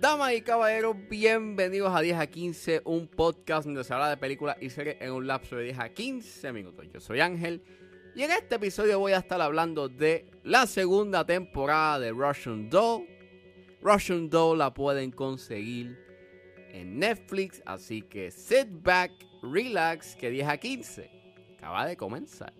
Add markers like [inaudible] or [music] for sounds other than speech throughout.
Damas y caballeros, bienvenidos a 10 a 15, un podcast donde se habla de películas y series en un lapso de 10 a 15 minutos. Yo soy Ángel y en este episodio voy a estar hablando de la segunda temporada de Russian Doll. Russian Doll la pueden conseguir en Netflix, así que sit back, relax, que 10 a 15 acaba de comenzar. [laughs]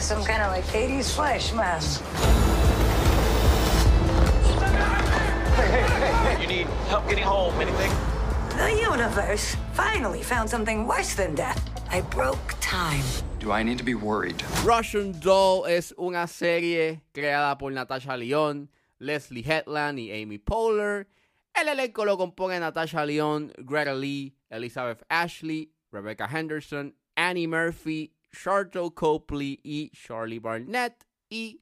some kind of like 80s flash mask. Mob? You need help getting home? Anything? The universe finally found something worse than death. I broke time. Do I need to be worried? Russian Doll es una serie creada por Natasha Lyon, Leslie Hetland y Amy Poehler. El elenco lo compone Natasha Lyon, Greta Lee, Elizabeth Ashley, Rebecca Henderson, Annie Murphy, Charlotte Copley y Charlie Barnett. Y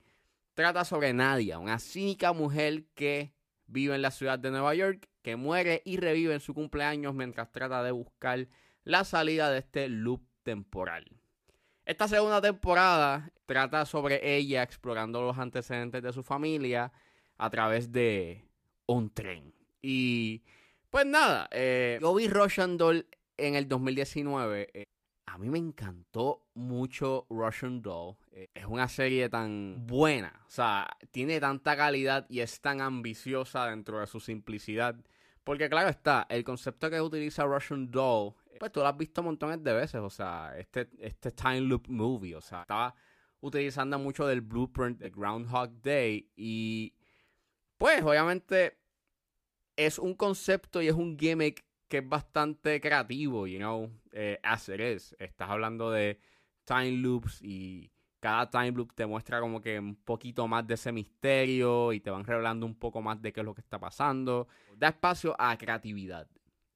trata sobre Nadia, una cínica mujer que vive en la ciudad de Nueva York, que muere y revive en su cumpleaños mientras trata de buscar la salida de este loop temporal. Esta segunda temporada trata sobre ella explorando los antecedentes de su familia a través de un tren. Y pues nada, eh, yo en el 2019. eh, a mí me encantó mucho Russian Doll. Eh, es una serie tan buena, o sea, tiene tanta calidad y es tan ambiciosa dentro de su simplicidad. Porque claro está, el concepto que utiliza Russian Doll, pues tú lo has visto montones de veces, o sea, este, este time loop movie, o sea, estaba utilizando mucho del blueprint de Groundhog Day y pues obviamente es un concepto y es un gimmick que es bastante creativo, you know, eh, as it is. Estás hablando de time loops y cada time loop te muestra como que un poquito más de ese misterio y te van revelando un poco más de qué es lo que está pasando. Da espacio a creatividad.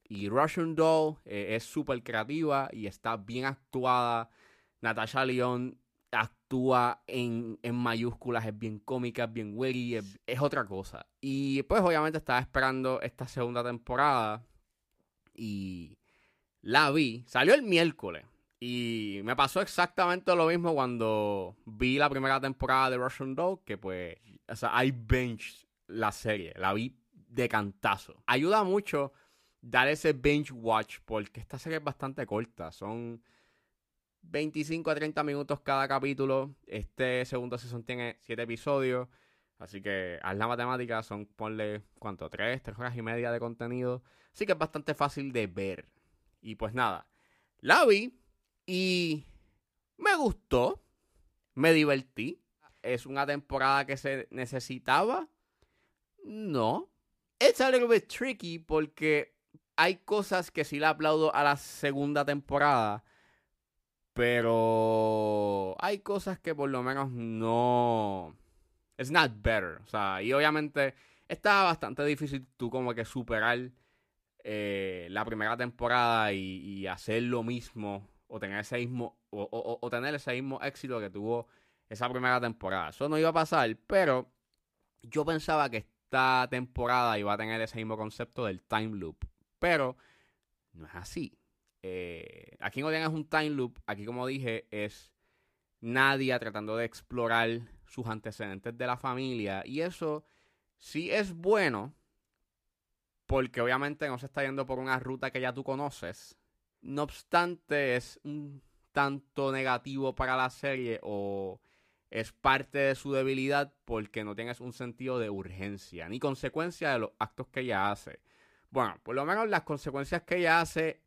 Y Russian Doll eh, es súper creativa y está bien actuada. Natasha Lyon actúa en, en mayúsculas, es bien cómica, es bien witty, es, es otra cosa. Y pues obviamente estaba esperando esta segunda temporada y la vi. Salió el miércoles. Y me pasó exactamente lo mismo cuando vi la primera temporada de Russian Doll, que pues, o sea, I binge la serie, la vi de cantazo. Ayuda mucho dar ese binge watch, porque esta serie es bastante corta, son 25 a 30 minutos cada capítulo. Este segundo season tiene 7 episodios, así que haz la matemática, son, ponle, ¿cuánto? 3, 3 horas y media de contenido. Así que es bastante fácil de ver. Y pues nada, la vi y me gustó, me divertí. ¿Es una temporada que se necesitaba? No. It's a little bit tricky porque hay cosas que sí le aplaudo a la segunda temporada, pero hay cosas que por lo menos no... It's not better. O sea, y obviamente estaba bastante difícil tú como que superar eh, la primera temporada y, hacer lo mismo o tener ese mismo o tener ese mismo éxito que tuvo esa primera temporada. Eso no iba a pasar, pero yo pensaba que esta temporada iba a tener ese mismo concepto del time loop, pero no es así. Eh, aquí no tienes un time loop, aquí como dije es Nadia tratando de explorar sus antecedentes de la familia y eso sí es bueno porque obviamente no se está yendo por una ruta que ya tú conoces. No obstante, es un tanto negativo para la serie o es parte de su debilidad porque no tienes un sentido de urgencia ni consecuencia de los actos que ella hace. Bueno, por lo menos las consecuencias que ella hace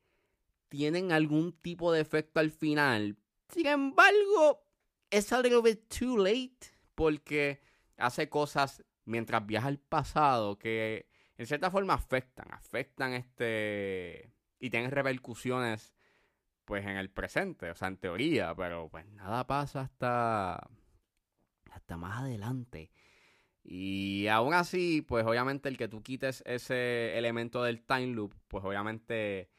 tienen algún tipo de efecto al final. Sin embargo, es a bit too late porque hace cosas mientras viaja al pasado que en cierta forma afectan, afectan este y tienen repercusiones pues en el presente, o sea, en teoría, pero pues nada pasa hasta hasta más adelante. Y aún así, pues obviamente el que tú quites ese elemento del time loop, pues obviamente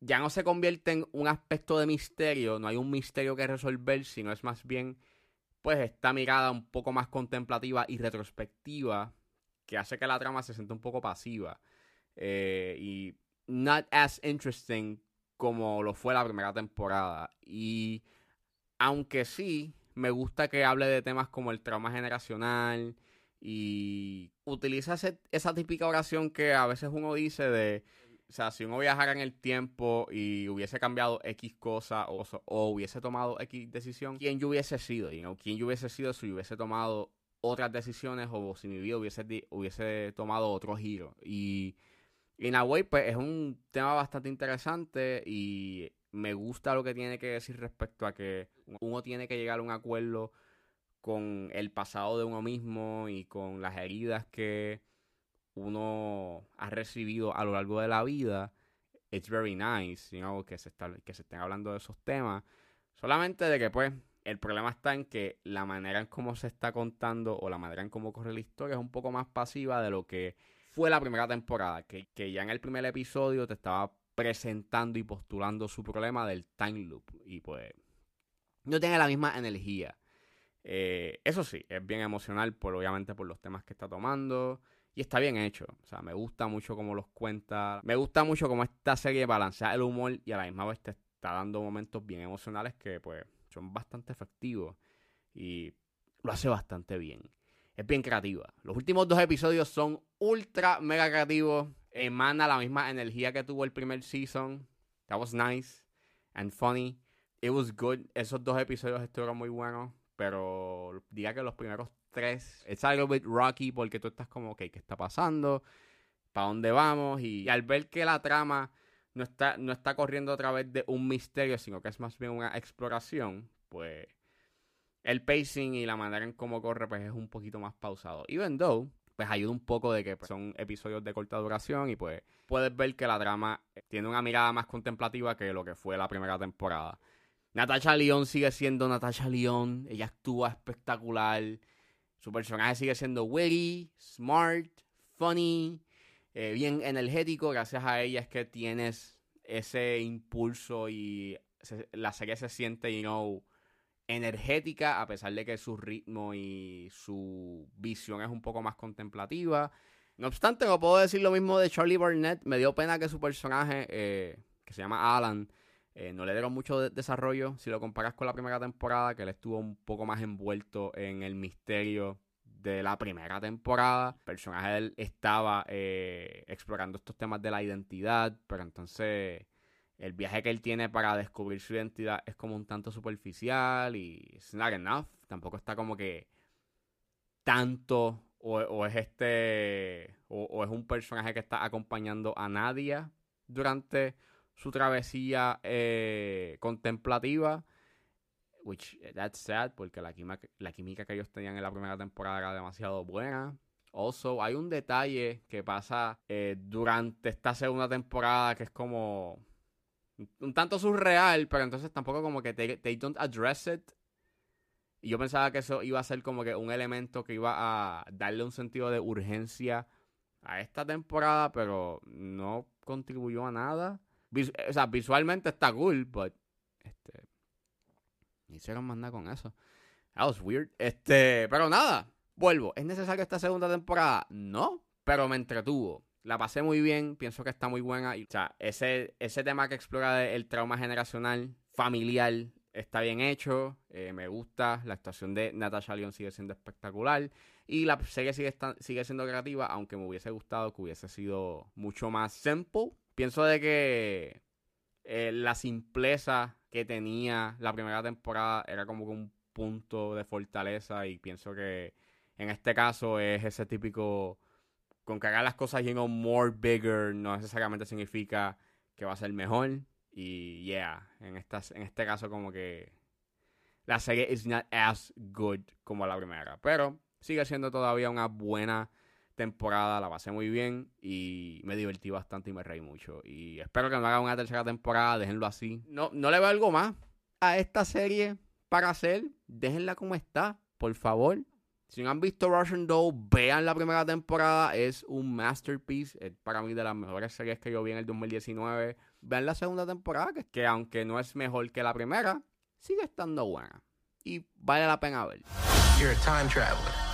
ya no se convierte en un aspecto de misterio, no hay un misterio que resolver, sino es más bien pues esta mirada un poco más contemplativa y retrospectiva que hace que la trama se sienta un poco pasiva eh, y not as interesting como lo fue la primera temporada. Y aunque sí, me gusta que hable de temas como el trauma generacional y utiliza esa típica oración que a veces uno dice de o sea, si uno viajara en el tiempo y hubiese cambiado X cosa o, hubiese tomado X decisión, ¿quién yo hubiese sido? You know? ¿Quién yo hubiese sido si hubiese tomado otras decisiones o si mi vida hubiese, hubiese tomado otro giro? Y en a way, pues es un tema bastante interesante y me gusta lo que tiene que decir respecto a que uno tiene que llegar a un acuerdo con el pasado de uno mismo y con las heridas que uno ha recibido a lo largo de la vida, it's very nice, you know, que se, está, que se estén hablando de esos temas. Solamente de que, pues, el problema está en que la manera en cómo se está contando o la manera en cómo corre la historia es un poco más pasiva de lo que fue la primera temporada. Que, que ya en el primer episodio te estaba presentando y postulando su problema del time loop. Y pues, no tiene la misma energía. Eh, eso sí, es bien emocional, por, obviamente por los temas que está tomando. Y está bien hecho. O sea, me gusta mucho cómo los cuenta. Me gusta mucho cómo esta serie balancea el humor y a la misma vez te está dando momentos bien emocionales que pues son bastante efectivos. Y lo hace bastante bien. Es bien creativa. Los últimos dos episodios son ultra mega creativos. Emana la misma energía que tuvo el primer season. That was nice and funny. It was good. Esos dos episodios estuvieron muy buenos. Pero diga que los primeros tres. Es algo bit rocky porque tú estás como, ok, ¿qué está pasando? ¿Para dónde vamos? Y, al ver que la trama no está, no está corriendo a través de un misterio, sino que es más bien una exploración, pues el pacing y la manera en cómo corre pues es un poquito más pausado. Even though, pues ayuda un poco de que pues, son episodios de corta duración y pues puedes ver que la trama tiene una mirada más contemplativa que lo que fue la primera temporada. Natasha León sigue siendo Natasha León, ella actúa espectacular. Su personaje sigue siendo witty, smart, funny, eh, bien energético. Gracias a ella es que tienes ese impulso y la serie se siente, you know, energética a pesar de que su ritmo y su visión es un poco más contemplativa. No obstante, no puedo decir lo mismo de Charlie Burnett. Me dio pena que su personaje, eh, que se llama Alan, eh, no le dieron mucho desarrollo si lo comparas con la primera temporada, que él estuvo un poco más envuelto en el misterio de la primera temporada. El personaje de él estaba eh, explorando estos temas de la identidad, pero entonces el viaje que él tiene para descubrir su identidad es como un tanto superficial y it's not enough. Tampoco está como que tanto o, es este o, es un personaje que está acompañando a Nadia durante su travesía eh, contemplativa. Which, that's sad, porque la química, la química que ellos tenían en la primera temporada era demasiado buena. Also, hay un detalle que pasa eh, durante esta segunda temporada que es como un tanto surreal, pero entonces tampoco como que they, they, don't address it. Y yo pensaba que eso iba a ser como que un elemento que iba a darle un sentido de urgencia a esta temporada, pero no contribuyó a nada o sea, visualmente está cool, but este hicieron más nada con eso. That was weird. Este, pero nada, vuelvo. ¿Es necesario esta segunda temporada? No, pero me entretuvo. La pasé muy bien, pienso que está muy buena. O sea, ese, ese tema que explora el trauma generacional, familiar, está bien hecho. Eh, me gusta. La actuación de Natasha Lyon sigue siendo espectacular. Y la serie sigue, sigue siendo creativa, aunque me hubiese gustado que hubiese sido mucho más simple Pienso de que eh, la simpleza que tenía la primera temporada era como un punto de fortaleza y pienso que en este caso es ese típico con que haga las cosas know, more bigger no necesariamente significa que va a ser mejor y yeah en estas en este caso como que la serie is not as good como la primera pero sigue siendo todavía una buena temporada, la pasé muy bien y me divertí bastante y me reí mucho. Y espero que no hagan una tercera temporada, déjenlo así. No, no le veo algo más a esta serie para hacer. Déjenla como está, por favor. Si no han visto Russian Doll, vean la primera temporada. Es un masterpiece. Es para mí de las mejores series que yo vi en el 2019. Vean la segunda temporada, que, que aunque no es mejor que la primera, sigue estando buena. Y vale la pena ver. You're a time traveler.